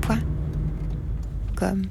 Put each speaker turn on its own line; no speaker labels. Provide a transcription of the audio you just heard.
Point. Comme.